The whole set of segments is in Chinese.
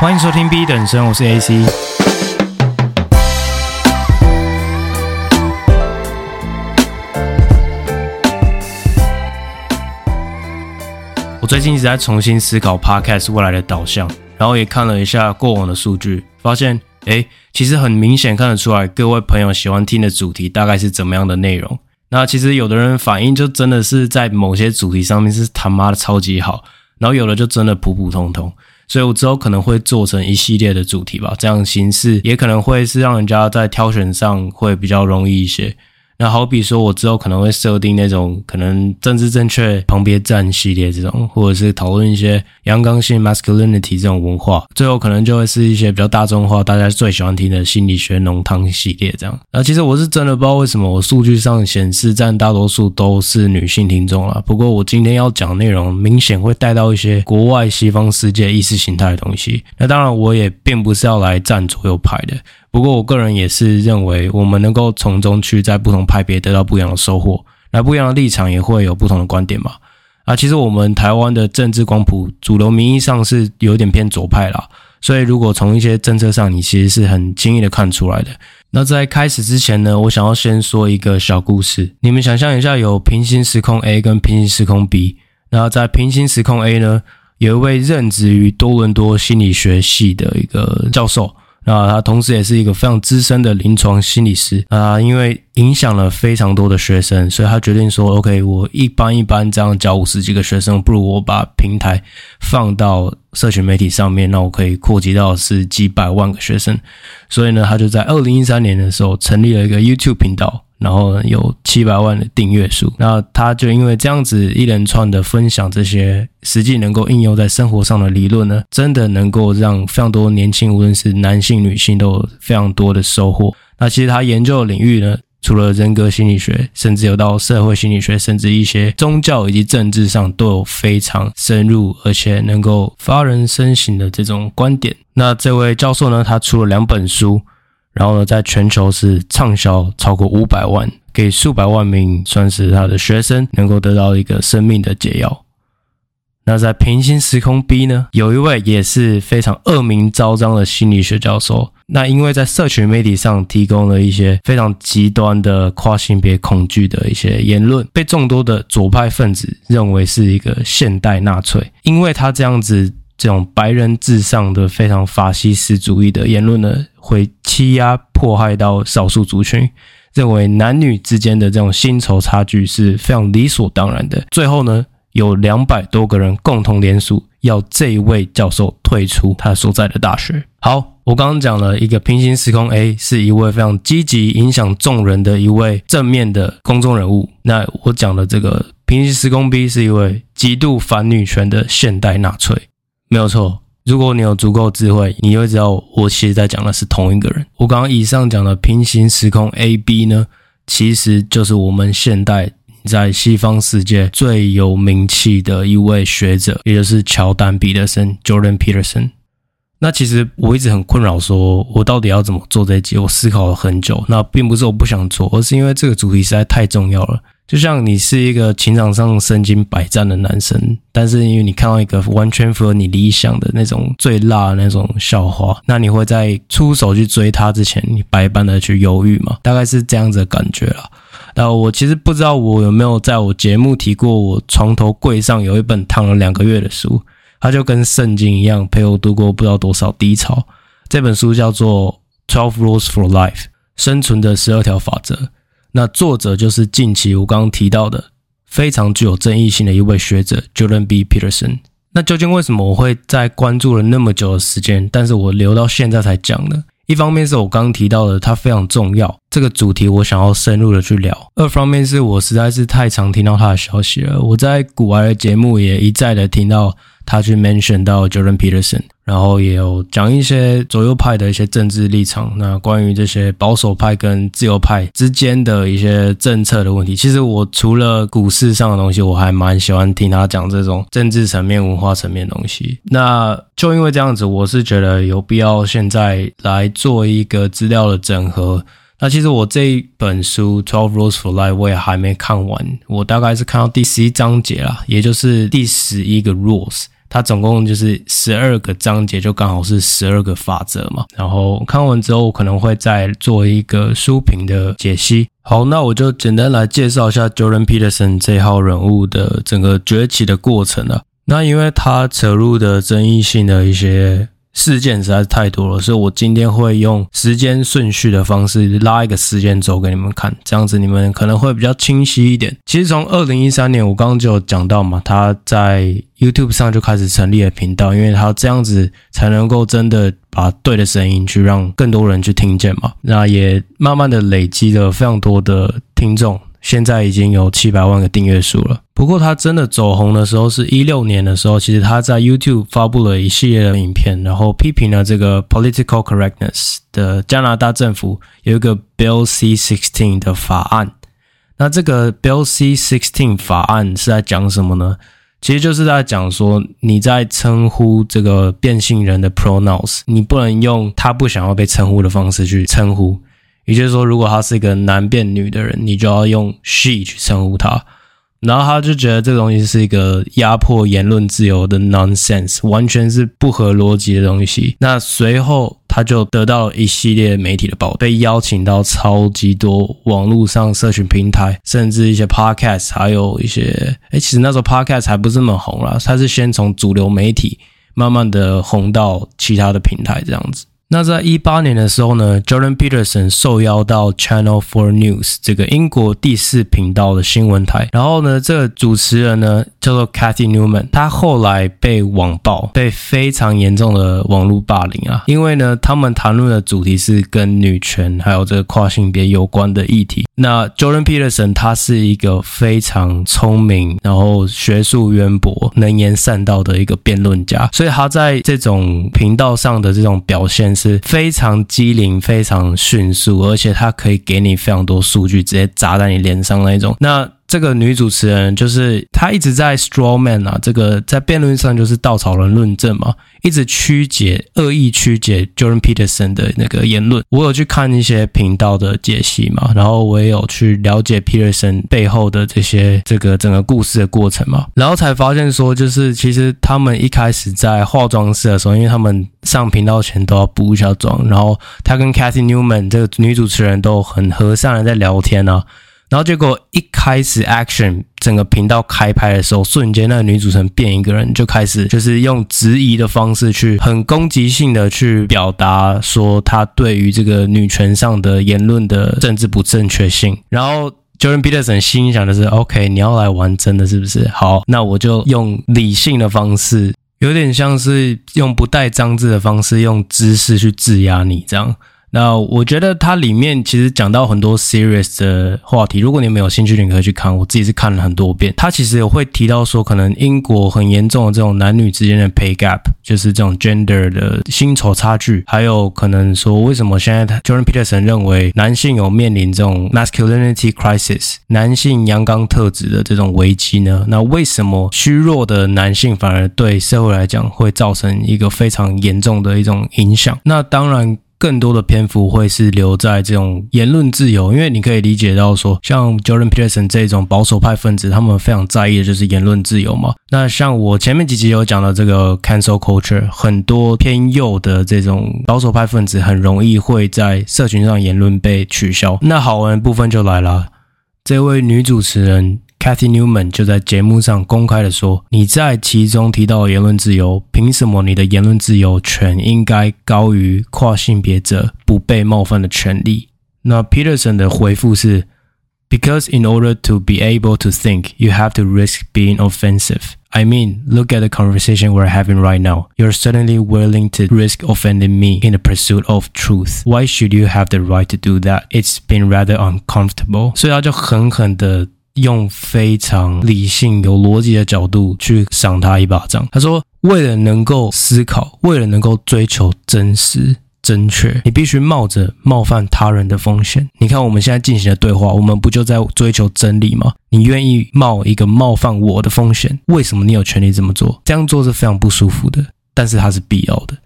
欢迎收听 B 等生，我是 AC。我最近一直在重新思考 Podcast 未来的导向，然后也看了一下过往的数据，发现，诶，其实很明显看得出来，各位朋友喜欢听的主题大概是怎么样的内容。那其实有的人反应就真的是在某些主题上面是他妈的超级好，然后有的就真的普普通通，所以我之后可能会做成一系列的主题吧，这样形式也可能会是让人家在挑选上会比较容易一些。那好比说，我之后可能会设定那种可能政治正确旁边站系列这种，或者是讨论一些阳刚性 masculinity 这种文化，最后可能就会是一些比较大众化、大家最喜欢听的心理学浓汤系列这样。那其实我是真的不知道为什么我数据上显示占大多数都是女性听众啦。不过我今天要讲内容明显会带到一些国外西方世界意识形态的东西。那当然，我也并不是要来站左右派的。不过，我个人也是认为，我们能够从中去在不同派别得到不一样的收获，那不一样的立场也会有不同的观点嘛。啊，其实我们台湾的政治光谱，主流名义上是有点偏左派啦，所以如果从一些政策上，你其实是很轻易的看出来的。那在开始之前呢，我想要先说一个小故事。你们想象一下，有平行时空 A 跟平行时空 B，那在平行时空 A 呢，有一位任职于多伦多心理学系的一个教授。那他同时也是一个非常资深的临床心理师啊，因为影响了非常多的学生，所以他决定说：“OK，我一般一般这样教五十几个学生，不如我把平台放到社群媒体上面，那我可以扩及到是几百万个学生。”所以呢，他就在二零一三年的时候成立了一个 YouTube 频道。然后有七百万的订阅数，那他就因为这样子一连串的分享这些实际能够应用在生活上的理论呢，真的能够让非常多年轻，无论是男性、女性，都有非常多的收获。那其实他研究的领域呢，除了人格心理学，甚至有到社会心理学，甚至一些宗教以及政治上都有非常深入而且能够发人深省的这种观点。那这位教授呢，他出了两本书。然后呢，在全球是畅销超过五百万，给数百万名算是他的学生能够得到一个生命的解药。那在平行时空 B 呢，有一位也是非常恶名昭彰的心理学教授。那因为在社群媒体上提供了一些非常极端的跨性别恐惧的一些言论，被众多的左派分子认为是一个现代纳粹。因为他这样子这种白人至上的非常法西斯主义的言论呢，会欺压迫害到少数族群，认为男女之间的这种薪酬差距是非常理所当然的。最后呢，有两百多个人共同联署，要这一位教授退出他所在的大学。好，我刚刚讲了一个平行时空 A 是一位非常积极影响众人的一位正面的公众人物，那我讲的这个平行时空 B 是一位极度反女权的现代纳粹，没有错。如果你有足够智慧，你就会知道我其实在讲的是同一个人。我刚刚以上讲的平行时空 A、B 呢，其实就是我们现代在西方世界最有名气的一位学者，也就是乔丹·彼得森 （Jordan Peterson）。那其实我一直很困扰，说我到底要怎么做这一集？我思考了很久。那并不是我不想做，而是因为这个主题实在太重要了。就像你是一个情场上身经百战的男生，但是因为你看到一个完全符合你理想的那种最辣的那种校花，那你会在出手去追她之前，你百般的去犹豫嘛？大概是这样子的感觉啦。那我其实不知道我有没有在我节目提过，我床头柜上有一本躺了两个月的书，它就跟圣经一样，陪我度过不知道多少低潮。这本书叫做《Twelve Rules for Life》，生存的十二条法则。那作者就是近期我刚刚提到的非常具有争议性的一位学者 Jordan B. Peterson。那究竟为什么我会在关注了那么久的时间，但是我留到现在才讲呢？一方面是我刚刚提到的，它非常重要，这个主题我想要深入的去聊；二方面是我实在是太常听到他的消息了，我在古玩的节目也一再的听到。他去 mention 到 Jordan Peterson，然后也有讲一些左右派的一些政治立场。那关于这些保守派跟自由派之间的一些政策的问题，其实我除了股市上的东西，我还蛮喜欢听他讲这种政治层面、文化层面的东西。那就因为这样子，我是觉得有必要现在来做一个资料的整合。那其实我这一本书《Twelve Rules for Life》我也还没看完，我大概是看到第十一章节啦，也就是第十一个 rules。它总共就是十二个章节，就刚好是十二个法则嘛。然后看完之后，我可能会再做一个书评的解析。好，那我就简单来介绍一下 Jordan Peterson 这号人物的整个崛起的过程了。那因为他扯入的争议性的一些。事件实在是太多了，所以我今天会用时间顺序的方式拉一个时间轴给你们看，这样子你们可能会比较清晰一点。其实从二零一三年，我刚刚就有讲到嘛，他在 YouTube 上就开始成立了频道，因为他这样子才能够真的把对的声音去让更多人去听见嘛。那也慢慢的累积了非常多的听众。现在已经有七百万个订阅数了。不过他真的走红的时候是一六年的时候，其实他在 YouTube 发布了一系列的影片，然后批评了这个 political correctness 的加拿大政府有一个 Bill C Sixteen 的法案。那这个 Bill C Sixteen 法案是在讲什么呢？其实就是在讲说你在称呼这个变性人的 pronouns，你不能用他不想要被称呼的方式去称呼。也就是说，如果他是一个男变女的人，你就要用 she 去称呼他。然后他就觉得这东西是一个压迫言论自由的 nonsense，完全是不合逻辑的东西。那随后他就得到了一系列媒体的报，被邀请到超级多网络上社群平台，甚至一些 podcast，还有一些……诶，其实那时候 podcast 还不是那么红啦，他是先从主流媒体慢慢的红到其他的平台这样子。那在一八年的时候呢，Jordan Peterson 受邀到 Channel Four News 这个英国第四频道的新闻台，然后呢，这个主持人呢叫做 Cathy Newman，他后来被网暴，被非常严重的网络霸凌啊，因为呢，他们谈论的主题是跟女权还有这个跨性别有关的议题。那 Jordan Peterson 他是一个非常聪明，然后学术渊博、能言善道的一个辩论家，所以他在这种频道上的这种表现。是非常机灵、非常迅速，而且它可以给你非常多数据，直接砸在你脸上那一种。那这个女主持人就是她一直在 straw man 啊，这个在辩论上就是稻草人论证嘛，一直曲解、恶意曲解 Jordan Peterson 的那个言论。我有去看一些频道的解析嘛，然后我也有去了解 Peterson 背后的这些这个整个故事的过程嘛，然后才发现说，就是其实他们一开始在化妆室的时候，因为他们上频道前都要补一下妆，然后他跟 Cathy Newman 这个女主持人都很和善的在聊天啊。然后结果一开始 action 整个频道开拍的时候，瞬间那个女主持人变一个人，就开始就是用质疑的方式去很攻击性的去表达说她对于这个女权上的言论的政治不正确性。然后 Jordan Peterson 心想的是，OK，你要来玩真的是不是？好，那我就用理性的方式，有点像是用不带脏字的方式，用知识去制压你这样。那我觉得它里面其实讲到很多 serious 的话题，如果你们有兴趣，你可以去看。我自己是看了很多遍。它其实也会提到说，可能英国很严重的这种男女之间的 pay gap，就是这种 gender 的薪酬差距，还有可能说为什么现在 Jordan Peterson 认为男性有面临这种 masculinity crisis，男性阳刚特质的这种危机呢？那为什么虚弱的男性反而对社会来讲会造成一个非常严重的一种影响？那当然。更多的篇幅会是留在这种言论自由，因为你可以理解到说，像 Jordan Peterson 这种保守派分子，他们非常在意的就是言论自由嘛。那像我前面几集有讲到这个 cancel culture，很多偏右的这种保守派分子很容易会在社群上言论被取消。那好玩的部分就来了，这位女主持人。Cathy Newman 就在节目上公开的说：“你在其中提到的言论自由，凭什么你的言论自由权应该高于跨性别者不被冒犯的权利？”那 Peterson 的回复是：“Because in order to be able to think, you have to risk being offensive. I mean, look at the conversation we're having right now. You're certainly willing to risk offending me in the pursuit of truth. Why should you have the right to do that? It's been rather uncomfortable.” 所以他就狠狠的。 用非常理性、有逻辑的角度去赏他一巴掌。他说：“为了能够思考，为了能够追求真实、正确，你必须冒着冒犯他人的风险。你看我们现在进行的对话，我们不就在追求真理吗？你愿意冒一个冒犯我的风险？为什么你有权利这么做？这样做是非常不舒服的，但是它是必要的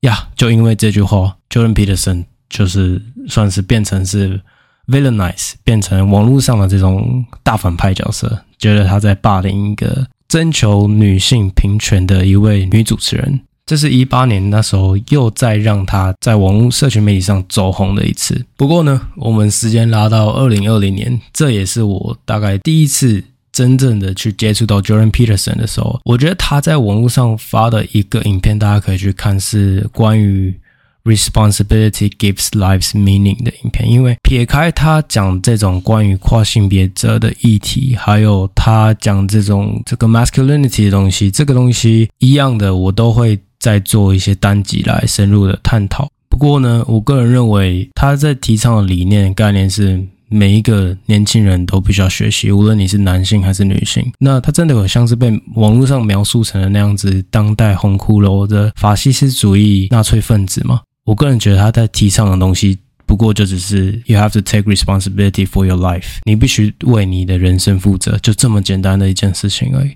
呀。就因为这句话，Jordan Peterson 就是算是变成是。” Villainize 变成网络上的这种大反派角色，觉得他在霸凌一个征求女性平权的一位女主持人。这是一八年那时候又再让她在网络社群媒体上走红的一次。不过呢，我们时间拉到二零二零年，这也是我大概第一次真正的去接触到 Jordan Peterson 的时候。我觉得他在网络上发的一个影片，大家可以去看，是关于 Responsibility gives lives meaning 的影片。因为撇开他讲这种关于跨性别者的议题，还有他讲这种这个 masculinity 的东西，这个东西一样的，我都会。再做一些单集来深入的探讨。不过呢，我个人认为他在提倡的理念概念是每一个年轻人都必须要学习，无论你是男性还是女性。那他真的有像是被网络上描述成的那样子，当代红骷髅的法西斯主义纳粹分子吗？我个人觉得他在提倡的东西，不过就只是 you have to take responsibility for your life，你必须为你的人生负责，就这么简单的一件事情而已。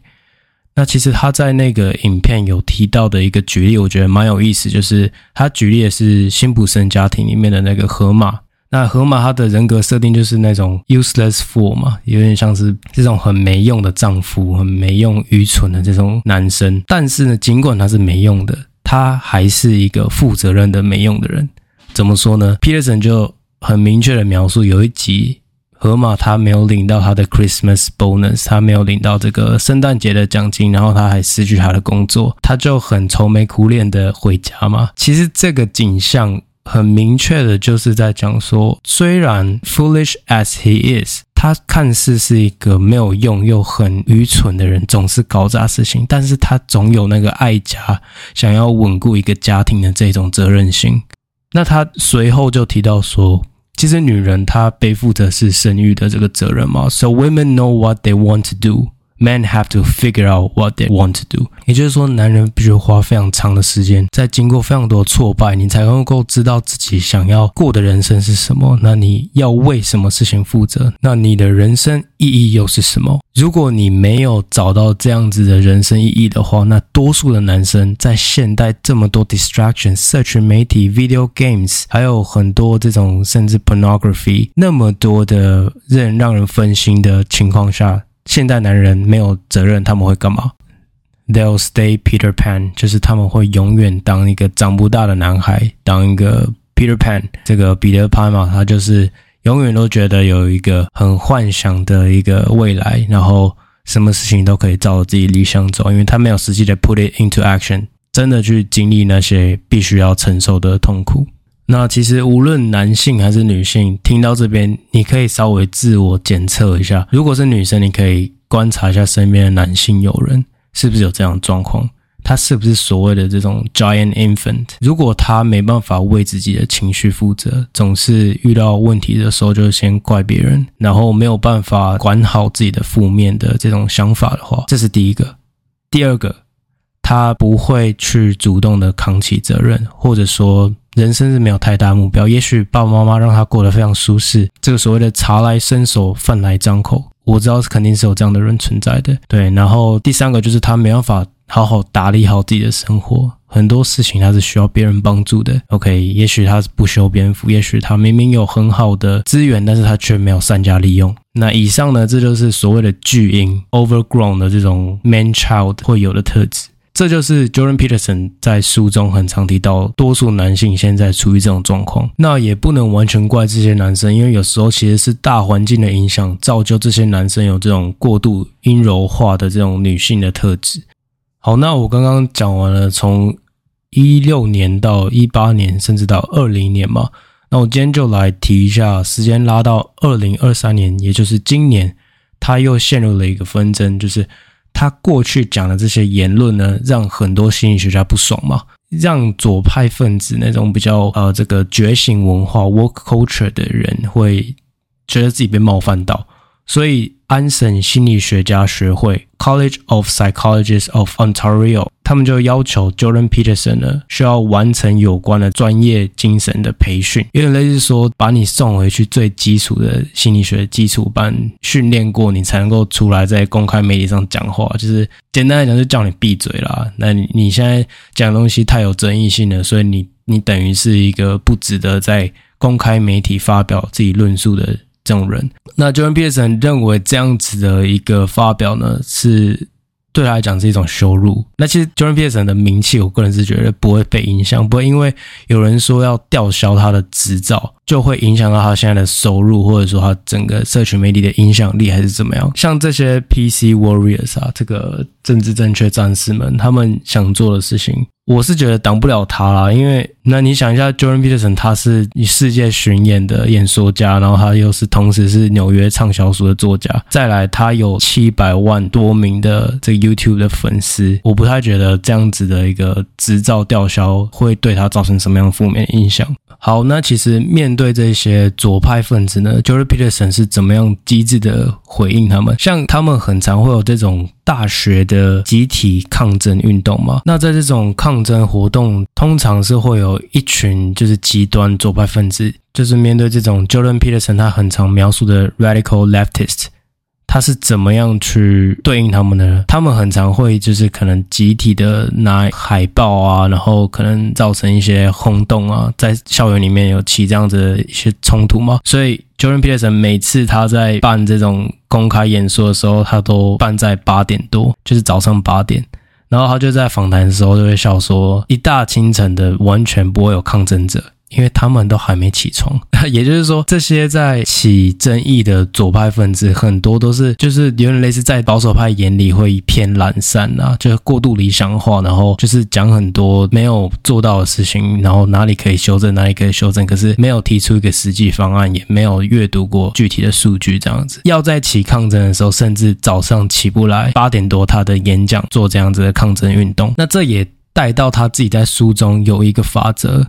那其实他在那个影片有提到的一个举例，我觉得蛮有意思，就是他举例的是辛普森家庭里面的那个河马。那河马他的人格设定就是那种 useless fool 嘛，有点像是这种很没用的丈夫，很没用、愚蠢的这种男生。但是呢，尽管他是没用的，他还是一个负责任的没用的人。怎么说呢？Peterson 就很明确的描述，有一集。河马他没有领到他的 Christmas bonus，他没有领到这个圣诞节的奖金，然后他还失去他的工作，他就很愁眉苦脸的回家嘛。其实这个景象很明确的就是在讲说，虽然 foolish as he is，他看似是一个没有用又很愚蠢的人，总是搞砸事情，但是他总有那个爱家，想要稳固一个家庭的这种责任心。那他随后就提到说。其实女人她背负的是生育的这个责任嘛，So women know what they want to do. Men have to figure out what they want to do，也就是说，男人必须花非常长的时间，在经过非常多的挫败，你才能够知道自己想要过的人生是什么。那你要为什么事情负责？那你的人生意义又是什么？如果你没有找到这样子的人生意义的话，那多数的男生在现代这么多 distraction、社群媒体、video games，还有很多这种甚至 pornography，那么多的人让人分心的情况下。现代男人没有责任，他们会干嘛？They'll stay Peter Pan，就是他们会永远当一个长不大的男孩，当一个 Peter Pan。这个彼得潘嘛，他就是永远都觉得有一个很幻想的一个未来，然后什么事情都可以照自己理想走，因为他没有实际的 put it into action，真的去经历那些必须要承受的痛苦。那其实无论男性还是女性，听到这边，你可以稍微自我检测一下。如果是女生，你可以观察一下身边的男性友人是不是有这样的状况，他是不是所谓的这种 giant infant。如果他没办法为自己的情绪负责，总是遇到问题的时候就先怪别人，然后没有办法管好自己的负面的这种想法的话，这是第一个。第二个，他不会去主动的扛起责任，或者说。人生是没有太大目标，也许爸爸妈妈让他过得非常舒适。这个所谓的茶来伸手，饭来张口，我知道是肯定是有这样的人存在的。对，然后第三个就是他没办法好好打理好自己的生活，很多事情他是需要别人帮助的。OK，也许他是不修边幅，也许他明明有很好的资源，但是他却没有善加利用。那以上呢，这就是所谓的巨婴 overgrown 的这种 man child 会有的特质。这就是 Jordan Peterson 在书中很常提到，多数男性现在处于这种状况。那也不能完全怪这些男生，因为有时候其实是大环境的影响，造就这些男生有这种过度阴柔化的这种女性的特质。好，那我刚刚讲完了，从一六年到一八年，甚至到二零年嘛。那我今天就来提一下，时间拉到二零二三年，也就是今年，他又陷入了一个纷争，就是。他过去讲的这些言论呢，让很多心理学家不爽嘛，让左派分子那种比较呃这个觉醒文化 work culture 的人会觉得自己被冒犯到，所以。安省心理学家学会 （College of Psychologists of Ontario） 他们就要求 Jordan Peterson 呢需要完成有关的专业精神的培训，有点类似说把你送回去最基础的心理学基础班训练过，你才能够出来在公开媒体上讲话。就是简单来讲，就叫你闭嘴啦。那你你现在讲的东西太有争议性了，所以你你等于是一个不值得在公开媒体发表自己论述的。这种人，那 Jordan Peterson 认为这样子的一个发表呢，是对他来讲是一种羞辱。那其实 Jordan Peterson 的名气，我个人是觉得不会被影响，不会因为有人说要吊销他的执照，就会影响到他现在的收入，或者说他整个社群媒体的影响力，还是怎么样？像这些 PC Warriors 啊，这个政治正确战士们，他们想做的事情。我是觉得挡不了他啦，因为那你想一下，Jordan Peterson 他是世界巡演的演说家，然后他又是同时是纽约畅销书的作家，再来他有七百万多名的这个 YouTube 的粉丝，我不太觉得这样子的一个执照吊销会对他造成什么样的负面影响。好，那其实面对这些左派分子呢，Jordan Peterson 是怎么样机智的回应他们？像他们很常会有这种大学的集体抗争运动嘛，那在这种抗争活动，通常是会有一群就是极端左派分子，就是面对这种 Jordan Peterson 他很常描述的 radical leftist。他是怎么样去对应他们呢？他们很常会就是可能集体的拿海报啊，然后可能造成一些轰动啊，在校园里面有起这样子的一些冲突吗。所以 Jordan Peterson 每次他在办这种公开演说的时候，他都办在八点多，就是早上八点，然后他就在访谈的时候就会笑说，一大清晨的完全不会有抗争者。因为他们都还没起床，也就是说，这些在起争议的左派分子，很多都是就是有点类似在保守派眼里会偏懒散啊，就是过度理想化，然后就是讲很多没有做到的事情，然后哪里可以修正，哪里可以修正，可是没有提出一个实际方案，也没有阅读过具体的数据，这样子。要在起抗争的时候，甚至早上起不来，八点多他的演讲做这样子的抗争运动，那这也带到他自己在书中有一个法则。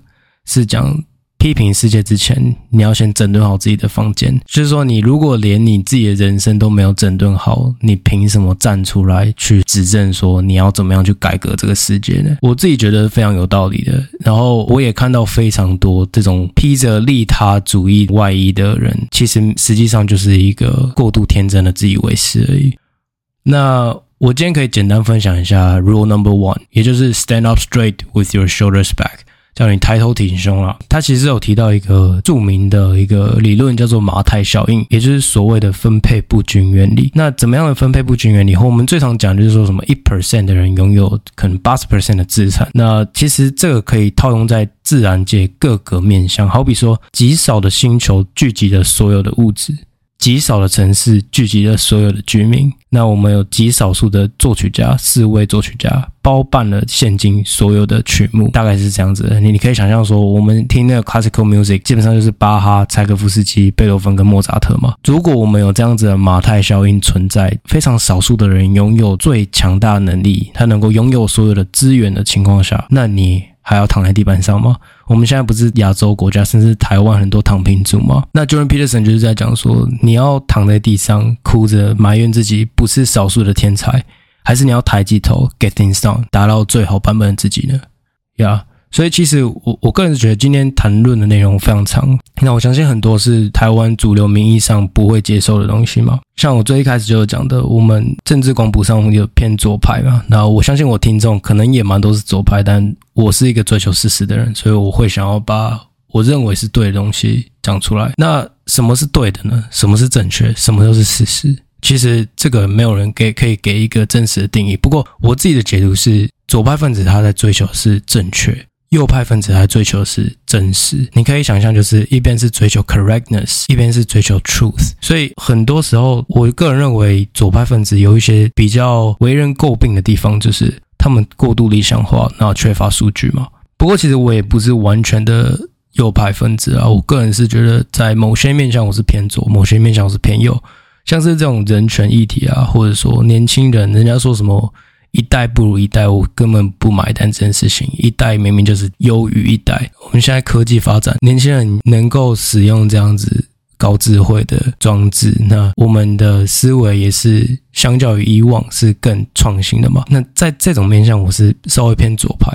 是讲批评世界之前，你要先整顿好自己的房间。就是说，你如果连你自己的人生都没有整顿好，你凭什么站出来去指证说你要怎么样去改革这个世界呢？我自己觉得非常有道理的。然后我也看到非常多这种披着利他主义外衣的人，其实实际上就是一个过度天真的自以为是而已。那我今天可以简单分享一下 Rule Number One，也就是 Stand up straight with your shoulders back。叫你抬头挺胸啊！他其实有提到一个著名的一个理论，叫做马太效应，也就是所谓的分配不均原理。那怎么样的分配不均原理？和我们最常讲就是说什么一 percent 的人拥有可能八十 percent 的资产。那其实这个可以套用在自然界各个面向，好比说极少的星球聚集了所有的物质。极少的城市聚集了所有的居民。那我们有极少数的作曲家，四位作曲家包办了现今所有的曲目，大概是这样子的。你你可以想象说，我们听那个 classical music，基本上就是巴哈、柴可夫斯基、贝多芬跟莫扎特嘛。如果我们有这样子的马太效应存在，非常少数的人拥有最强大的能力，他能够拥有所有的资源的情况下，那你还要躺在地板上吗？我们现在不是亚洲国家，甚至台湾很多躺平族吗？那 Jordan Peterson 就是在讲说，你要躺在地上哭着埋怨自己不是少数的天才，还是你要抬起头 get things done，达到最好版本的自己呢？呀、所以其实我我个人是觉得今天谈论的内容非常长，那我相信很多是台湾主流民意上不会接受的东西嘛。像我最一开始就有讲的，我们政治广谱上有偏左派嘛，那我相信我听众可能也蛮都是左派，但我是一个追求事实的人，所以我会想要把我认为是对的东西讲出来。那什么是对的呢？什么是正确？什么都是事实？其实这个没有人给可以给一个真实的定义。不过我自己的解读是，左派分子他在追求是正确。右派分子还追求的是真实，你可以想象，就是一边是追求 correctness，一边是追求 truth。所以很多时候，我个人认为左派分子有一些比较为人诟病的地方，就是他们过度理想化，然后缺乏数据嘛。不过，其实我也不是完全的右派分子啊，我个人是觉得在某些面向我是偏左，某些面向我是偏右，像是这种人权议题啊，或者说年轻人，人家说什么。一代不如一代，我根本不买单这件事情。一代明明就是优于一代。我们现在科技发展，年轻人能够使用这样子高智慧的装置，那我们的思维也是相较于以往是更创新的嘛。那在这种面向，我是稍微偏左派。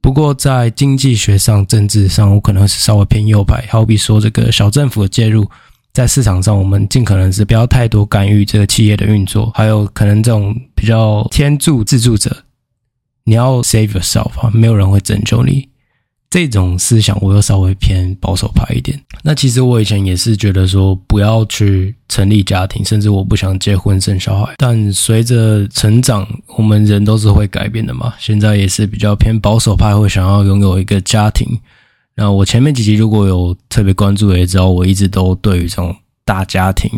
不过在经济学上、政治上，我可能是稍微偏右派。好比说这个小政府的介入。在市场上，我们尽可能是不要太多干预这个企业的运作，还有可能这种比较天助自助者，你要 save yourself 啊，没有人会拯救你。这种思想我又稍微偏保守派一点。那其实我以前也是觉得说不要去成立家庭，甚至我不想结婚生小孩。但随着成长，我们人都是会改变的嘛。现在也是比较偏保守派，会想要拥有一个家庭。那我前面几集如果有特别关注，也知道我一直都对于这种大家庭。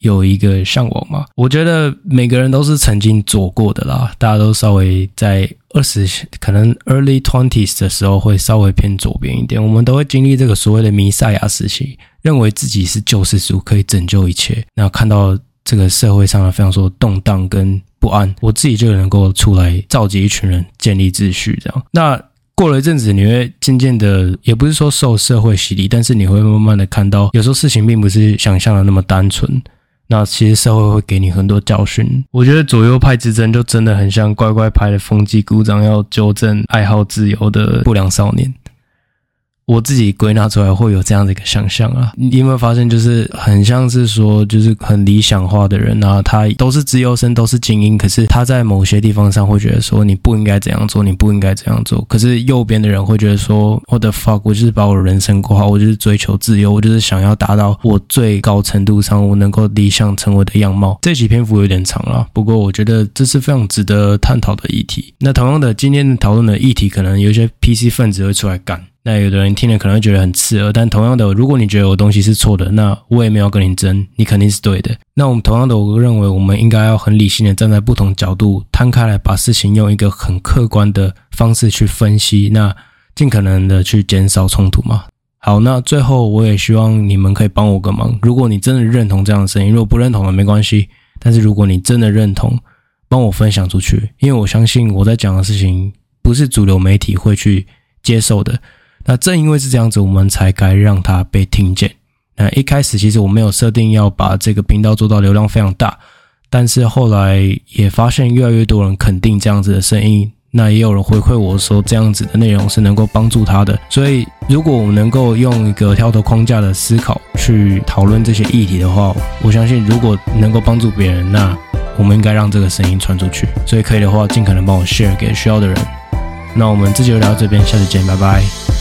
有一个向往嘛？我觉得每个人都是曾经做过的啦，大家都稍微在二十，可能 early twenties 的时候会稍微偏左边一点。我们都会经历这个所谓的弥赛亚时期，认为自己是救世主，可以拯救一切。那看到这个社会上的非常说动荡跟不安，我自己就能够出来召集一群人，建立秩序。这样，那过了一阵子，你会渐渐的，也不是说受社会洗礼，但是你会慢慢的看到，有时候事情并不是想象的那么单纯。那其实社会会给你很多教训。我觉得左右派之争就真的很像乖乖牌的风纪股长要纠正爱好自由的不良少年。我自己归纳出来会有这样的一个想象啊，你有没有发现，就是很像是说，就是很理想化的人啊，他都是资优生，都是精英，可是他在某些地方上会觉得说，你不应该这样做，你不应该这样做。可是右边的人会觉得说，What the fuck，我就是把我的人生过好，我就是追求自由，我就是想要达到我最高程度上我能够理想成为的样貌。这期篇幅有点长了，不过我觉得这是非常值得探讨的议题。那同样的，今天讨论的议题，可能有一些 PC 分子会出来干。那有的人听了可能会觉得很刺耳，但同样的，如果你觉得我东西是错的，那我也没有跟你争，你肯定是对的。那我们同样的，我认为我们应该要很理性的站在不同角度摊开来，把事情用一个很客观的方式去分析，那尽可能的去减少冲突嘛。好，那最后我也希望你们可以帮我个忙，如果你真的认同这样的声音，如果不认同的没关系，但是如果你真的认同，帮我分享出去，因为我相信我在讲的事情不是主流媒体会去接受的。那正因为是这样子，我们才该让它被听见。那一开始其实我没有设定要把这个频道做到流量非常大，但是后来也发现越来越多人肯定这样子的声音，那也有人回馈我说这样子的内容是能够帮助他的。所以如果我们能够用一个跳脱框架的思考去讨论这些议题的话，我相信如果能够帮助别人，那我们应该让这个声音传出去。所以可以的话，尽可能帮我 share 给需要的人。那我们这就聊到这边，下次见，拜拜。